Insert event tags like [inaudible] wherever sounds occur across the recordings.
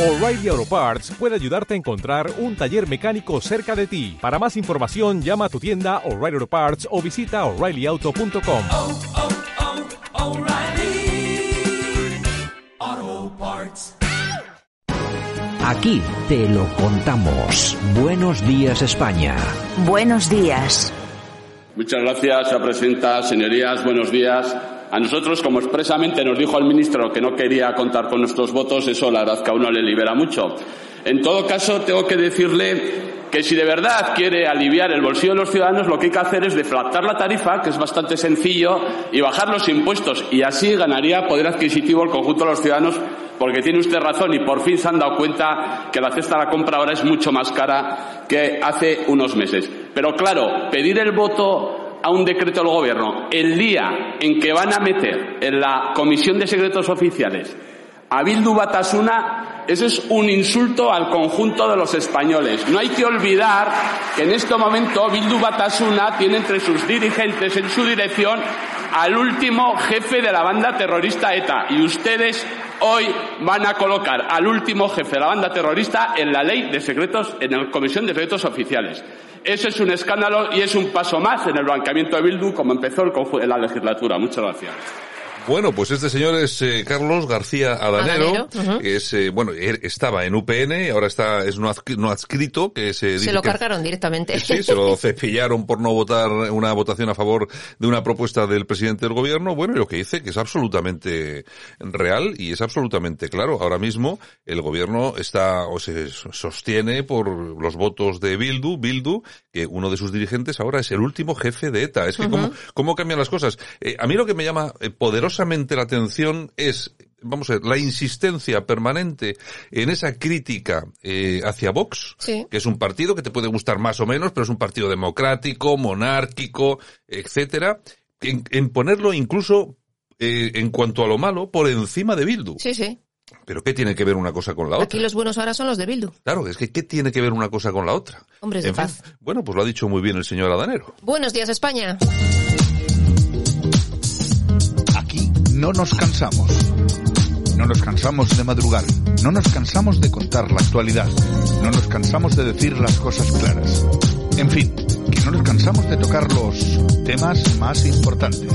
O'Reilly Auto Parts puede ayudarte a encontrar un taller mecánico cerca de ti. Para más información, llama a tu tienda O'Reilly Auto Parts o visita oreillyauto.com. oh, oh, Parts. Aquí te lo contamos. Buenos días España. Buenos días. Muchas gracias, señora presidenta. Señorías, buenos días. A nosotros, como expresamente nos dijo el ministro que no quería contar con nuestros votos, eso la verdad que a uno le libera mucho. En todo caso, tengo que decirle que si de verdad quiere aliviar el bolsillo de los ciudadanos, lo que hay que hacer es deflactar la tarifa, que es bastante sencillo, y bajar los impuestos. Y así ganaría poder adquisitivo el conjunto de los ciudadanos, porque tiene usted razón y por fin se han dado cuenta que la cesta de la compra ahora es mucho más cara que hace unos meses. Pero claro, pedir el voto a un decreto del gobierno el día en que van a meter en la Comisión de Secretos Oficiales a Bildu Batasuna, eso es un insulto al conjunto de los españoles. No hay que olvidar que en este momento Bildu Batasuna tiene entre sus dirigentes en su dirección al último jefe de la banda terrorista ETA. Y ustedes hoy van a colocar al último jefe de la banda terrorista en la ley de secretos, en la Comisión de Secretos Oficiales. Eso es un escándalo y es un paso más en el blanqueamiento de Bildu como empezó en la legislatura. Muchas gracias. Bueno, pues este señor es eh, Carlos García Adanero, que es, eh, bueno, estaba en UPN, ahora está, es no, no adscrito, que se dice Se lo que- cargaron directamente. Sí, se lo cepillaron por no votar una votación a favor de una propuesta del presidente del gobierno. Bueno, y lo que dice que es absolutamente real y es absolutamente claro. Ahora mismo el gobierno está o se sostiene por los votos de Bildu, Bildu, que uno de sus dirigentes ahora es el último jefe de ETA. Es que cómo, cómo cambian las cosas. Eh, a mí lo que me llama eh, poderosamente la atención es vamos a ver, la insistencia permanente en esa crítica eh, hacia Vox, Sí. que es un partido que te puede gustar más o menos, pero es un partido democrático, monárquico, etcétera, en, en ponerlo incluso eh, en cuanto a lo malo por encima de Bildu. Sí, sí. Pero ¿qué tiene que ver una cosa con la Aquí otra? los buenos ahora son los de Bildu. Claro, es que ¿qué tiene que ver una cosa con la otra? Hombres de fin, paz. bueno, pues lo ha dicho muy bien el señor Adanero. Buenos días, España. No nos cansamos. No nos cansamos de madrugar. No nos cansamos de contar la actualidad. No nos cansamos de decir las cosas claras. En fin, que no nos cansamos de tocar los temas más importantes.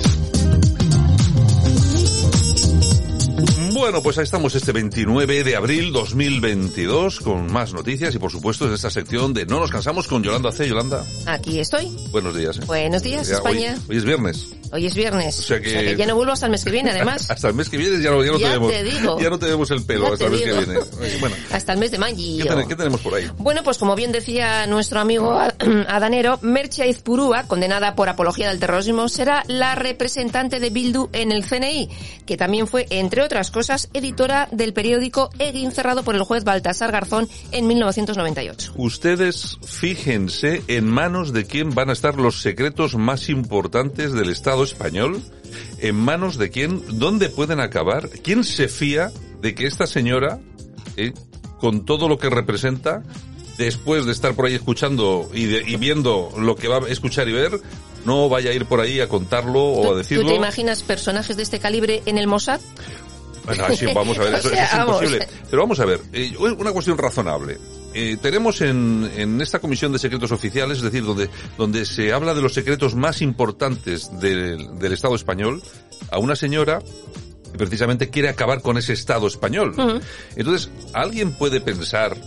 Bueno, pues ahí estamos este 29 de abril 2022 con más noticias y por supuesto en esta sección de No nos cansamos con Yolanda C. Yolanda, Aquí estoy. buenos días. ¿eh? Buenos días, hoy- España. Hoy, es viernes. Hoy es viernes. O sea que- ya no vuelvo hasta el mes que viene, además. [laughs] Hasta el mes que viene ya no, ya no Ya tenemos, te digo. ya no tenemos el pelo Ya hasta el te mes que viene. Oye, Bueno, hasta el mes de mayo. ¿qué, ten- qué tenemos por ahí? Bueno, pues como bien decía nuestro amigo [clears throat] Adanero, Merche Izpurúa, condenada por apología del terrorismo, será la representante de Bildu en el CNI, que también fue, entre otras cosas, editora del periódico Egin, cerrado por el juez Baltasar Garzón en 1998. Ustedes fíjense en manos de quién van a estar los secretos más importantes del Estado español, en manos de quién, dónde pueden acabar, quién se fía de que esta señora, eh, con todo lo que representa, después de estar por ahí escuchando y, de- y viendo lo que va a escuchar y ver, no vaya a ir por ahí a contarlo o a ¿Tú, decirlo. tú te imaginas personajes de este calibre en el Mossad? Bueno, vamos a ver, [laughs] O eso, es vamos. imposible. Pero vamos a ver, eh, una cuestión razonable. Eh, tenemos en, en esta comisión de secretos oficiales, es decir, donde, donde se habla de los secretos más importantes del, del Estado español, a una señora que precisamente quiere acabar con ese Estado español. Entonces, alguien puede pensar,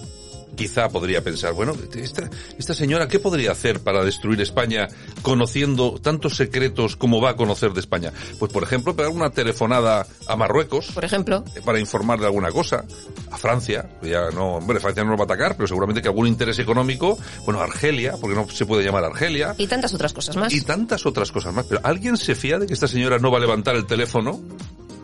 quizá podría pensar, bueno, esta, esta señora, ¿qué podría hacer para destruir España conociendo tantos secretos como va a conocer de España? Pues, por ejemplo, pegar una telefonada a Marruecos Por ejemplo. eh, para informar de alguna cosa, a Francia, ya no, hombre, Francia no nos va a atacar, pero seguramente que algún interés económico, bueno, Argelia, porque no se puede llamar Argelia, Y tantas otras cosas más. y tantas otras cosas más. Pero ¿alguien se fía de que esta señora no va a levantar el teléfono?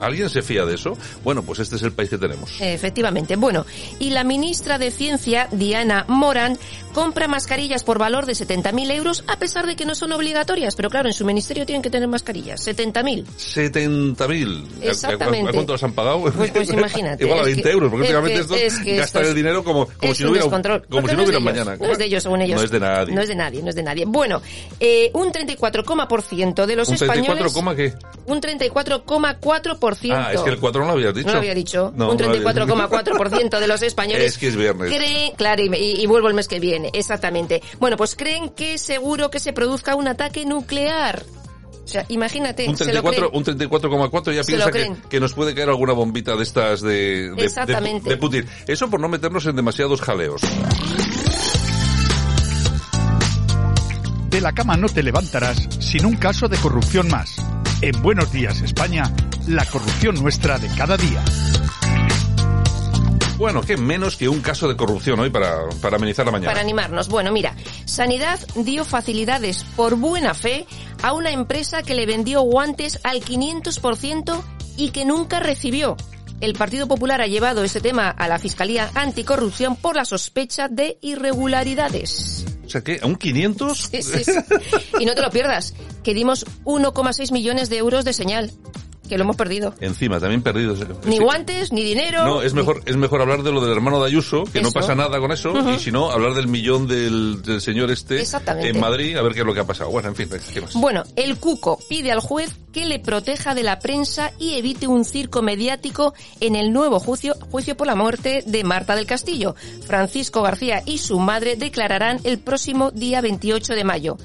¿Alguien se fía de eso? Bueno, pues este es el país que tenemos. Efectivamente. Bueno, y la ministra de Ciencia, Diana Moran, compra mascarillas por valor de 70.000 euros a pesar de que no son obligatorias. Pero claro, en su ministerio tienen que tener mascarillas. 70.000. 70.000. ¿A- a- Exactamente. ¿A, cuánto los han pagado? Pues, pues [laughs] imagínate. Igual a es 20 que- euros, porque es últimamente estos es que gastan estos- el dinero como, como es si no hubiera, como porque si no es de hubiera mañana. No es de ellos, según ellos. No es de nadie. No es de nadie, no es de nadie. Bueno, eh, un 34,% de los ¿Un españoles... 34, coma qué? Un 34%. Ah, es que el 4 no lo habías dicho. No lo había dicho. No, un no lo había dicho. 34,4% de los españoles Es que es viernes. creen, claro, y, y- vuelvo el mes que viene, exactamente. Bueno, pues creen que es seguro que se produzca un ataque nuclear. O sea, imagínate, Un se lo 34, creen. un 34,4 ya piensa que, nos puede caer alguna bombita de estas de, de, Exactamente. de, de Putin. Eso por no meternos en demasiados jaleos. De la cama no te levantarás sin un caso de corrupción más. En Buenos Días, España, la corrupción nuestra de cada día. Bueno, qué menos que un caso de corrupción hoy para, para amenizar la mañana. Para animarnos. Bueno, mira, Sanidad dio facilidades por buena fe a una empresa que le vendió guantes al 500% y que nunca recibió. El Partido Popular ha llevado este tema a la Fiscalía Anticorrupción por la sospecha de irregularidades. O sea, ¿qué? ¿A un 500? Sí, sí, sí. Y no te lo pierdas, que dimos 1,6 millones de euros de señal, que lo hemos perdido. Encima, también perdidos. Ni Sí. guantes, ni dinero. No, es ni- mejor, es mejor hablar de lo del hermano de Ayuso, que no pasa nada con eso, y si no, hablar del millón del, del señor este en Madrid, a ver qué es lo que ha pasado. Bueno, en fin, ¿qué más? Bueno, el Cuco pide al juez que le proteja de la prensa y evite un circo mediático en el nuevo juicio, juicio por la muerte de Marta del Castillo. Francisco García y su madre declararán el próximo día 28 de mayo.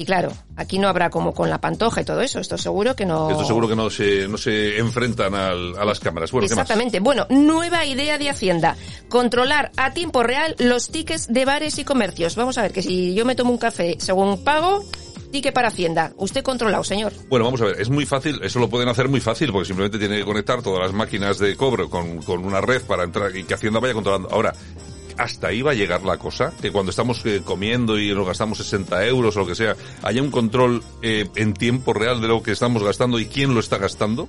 Y claro, aquí no habrá como con la pantoja y todo eso, esto seguro que no... Esto seguro que no se, no se enfrentan al- a las cámaras. Bueno, ¿qué más? Exactamente. Bueno, nueva idea de Hacienda. Controlar a tiempo real los tickets de bares y comercios. Vamos a ver que si yo me tomo un café según pago, ticket para Hacienda. Usted controlado, señor. Bueno, vamos a ver, es muy fácil, eso lo pueden hacer muy fácil, porque simplemente tiene que conectar todas las máquinas de cobro con, con una red para entrar y que Hacienda vaya controlando. Ahora, hasta ahí va a llegar la cosa, que cuando estamos eh, comiendo y nos gastamos 60 euros o lo que sea, haya un control eh, en tiempo real de lo que estamos gastando y quién lo está gastando.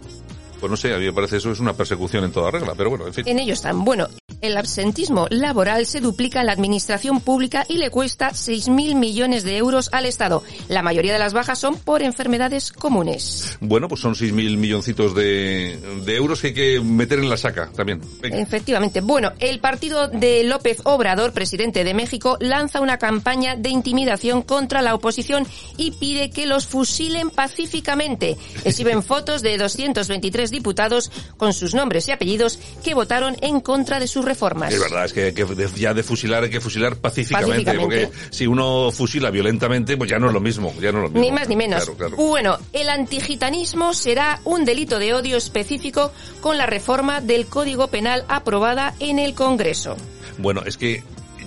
Pues no sé, a mí me parece eso es una persecución en toda regla, pero bueno, en fin. En ello están. Bueno, el absentismo laboral se duplica en la administración pública y le cuesta 6.000 millones de euros al Estado. La mayoría de las bajas son por enfermedades comunes. Bueno, pues son 6.000 milloncitos de, de euros que hay que meter en la saca también. Venga. Efectivamente. Bueno, el partido de López Obrador, presidente de México, lanza una campaña de intimidación contra la oposición y pide que los fusilen pacíficamente. Exhiben [laughs] fotos de 223 diputados con sus nombres y apellidos que votaron en contra de sus reformas. Es verdad, es que, ya de fusilar hay que fusilar pacíficamente, Pacíficamente. porque si uno fusila violentamente, pues ya no es lo mismo, ya no es lo mismo. Ni más ni menos. Claro, claro. Bueno, el antigitanismo será un delito de odio específico con la reforma del Código Penal aprobada en el Congreso. Bueno, es que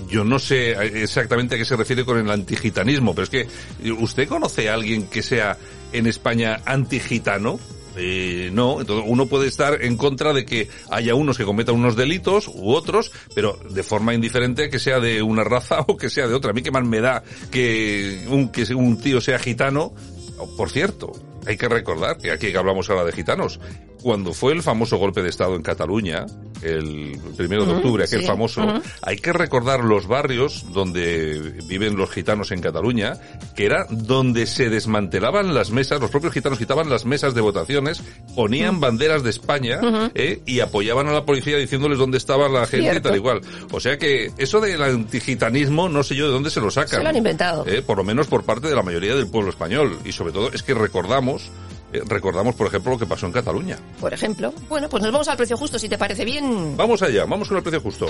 yo no sé exactamente a qué se refiere con el antigitanismo, pero es que ¿usted conoce a alguien que sea en España antigitano? Eh, no, entonces uno puede estar en contra de que haya unos que cometan unos delitos u otros, pero de forma indiferente que sea de una raza [laughs] o que sea de otra. A mí qué mal me da que un, que un tío sea gitano. Por cierto, hay que recordar que aquí que hablamos ahora de gitanos, cuando fue el famoso golpe de Estado en Cataluña, el primero de octubre, aquel sí, famoso, hay que recordar los barrios donde viven los gitanos en Cataluña, que era donde se desmantelaban las mesas, los propios gitanos quitaban las mesas de votaciones, ponían banderas de España ¿eh? y apoyaban a la policía diciéndoles dónde estaba la gente Cierto. y tal igual. O sea que eso del antigitanismo no sé yo de dónde se lo sacan. Se lo han inventado. ¿eh? Por lo menos por parte de la mayoría del pueblo español. Y sobre todo es que recordamos, recordamos por ejemplo lo que pasó en Cataluña. Por ejemplo. Bueno, pues nos vamos al precio justo, si te parece bien. Vamos allá, vamos con el precio justo.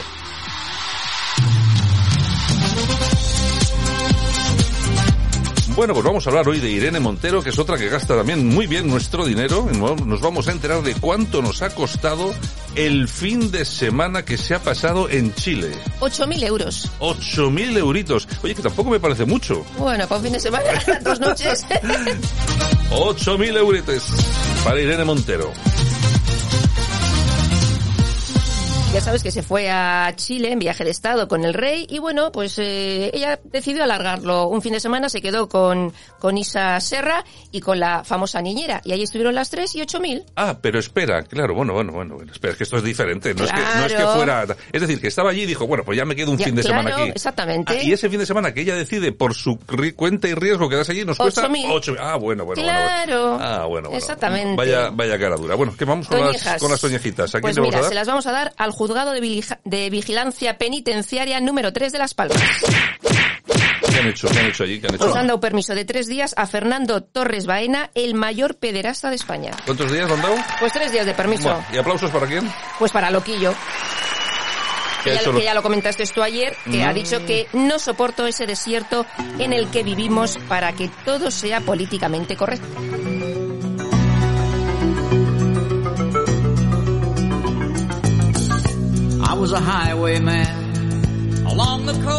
Bueno, pues vamos a hablar hoy de Irene Montero, que es otra que gasta también muy bien nuestro dinero. Nos vamos a enterar de cuánto nos ha costado el fin de semana que se ha pasado en Chile. 8.000 euros. 8.000 euritos. Oye, que tampoco me parece mucho. Bueno, para un fin de semana, [laughs] dos noches. [laughs] 8.000 euritos para Irene Montero. Ya sabes que se fue a Chile en viaje de estado con el rey y bueno, pues eh, ella decidió alargarlo un fin de semana, se quedó con, con Isa Serra y con la famosa niñera y ahí estuvieron las tres y ocho mil. Ah, pero espera, claro, bueno, bueno, bueno, espera, es que esto es diferente, no, es, que, no es que fuera... Es decir, que estaba allí y dijo, bueno, pues ya me quedo un Ya, fin de semana aquí. exactamente. Ah, y ese fin de semana que ella decide por su cuenta y riesgo quedarse allí nos cuesta 8.000. 8.000. Ah, bueno, bueno, Claro. bueno. Ah, bueno, bueno. Exactamente. Vaya, vaya cara dura. Bueno, que vamos con las, con las toñejitas. ¿A quién Pues vamos mira, a dar? se las vamos a dar al juzgado de, de vigilancia penitenciaria número 3 de Las Palmas. ¿Qué han hecho? ¿Qué han hecho allí? ¿Qué han hecho? Pues han dado permiso de tres días a Fernando Torres Baena, el mayor pederasta de España. ¿Cuántos días han dado? Pues tres días de permiso. Bueno, ¿Y aplausos para quién? Pues para Loquillo. ¿Qué Que ya, hecho que lo- ya lo comentaste tú ayer, que Mm. ha dicho que no soporto ese desierto en el que vivimos para que todo sea políticamente correcto.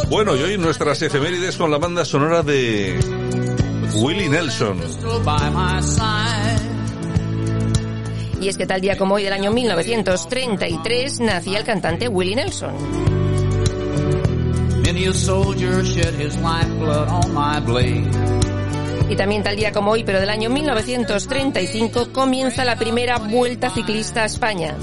Bueno, y hoy nuestras efemérides con la banda sonora de Willie Nelson. by my side. Y es que tal día como hoy del año 1933 nacía el cantante Willie Nelson. Many a soldier shed his lifeblood on my blade. Y también tal día como hoy, pero del año 1935, comienza la primera vuelta ciclista a España.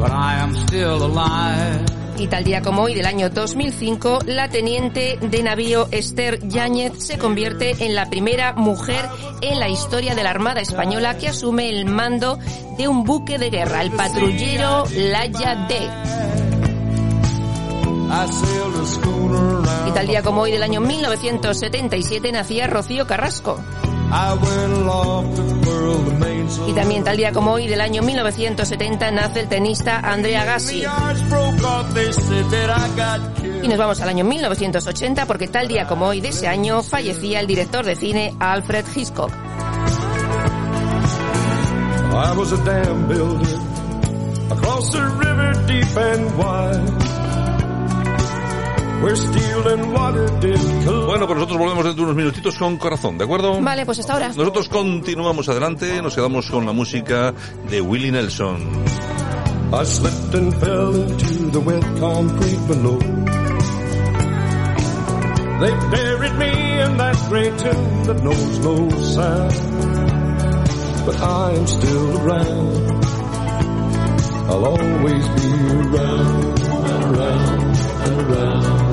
But I am still alive. Y tal día como hoy del año 2005, la teniente de navío Esther Yáñez se convierte en la primera mujer en la historia de la Armada Española que asume el mando de un buque de guerra, el patrullero Laya D. Y tal día como hoy del año 1977 nacía Rocío Carrasco. Y también tal día como hoy del año 1970 nace el tenista Andrea Gassi. Y nos vamos al año 1980 porque tal día como hoy de ese año fallecía el director de cine Alfred Hitchcock. I was a dam builder across river deep and wide. Bueno, pues nosotros volvemos dentro de unos minutitos con corazón, ¿de acuerdo? Vale, pues hasta ahora. Nosotros continuamos adelante, nos quedamos con la música de Willie Nelson. I slipped and fell into the wet concrete below. They buried me in that gray tomb that knows no sound. But I am still around. I'll always be around and around and around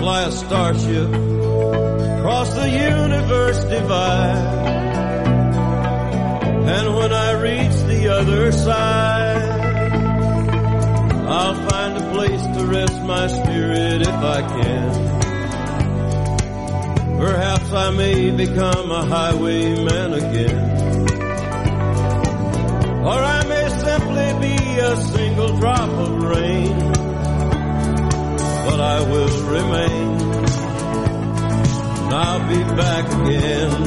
fly a starship across the universe divide. And when I reach the other side, I'll find a place to rest my spirit if I can. Perhaps I may become a highwayman again. Or I may simply be a single drop of rain but I will remain. And I'll be back again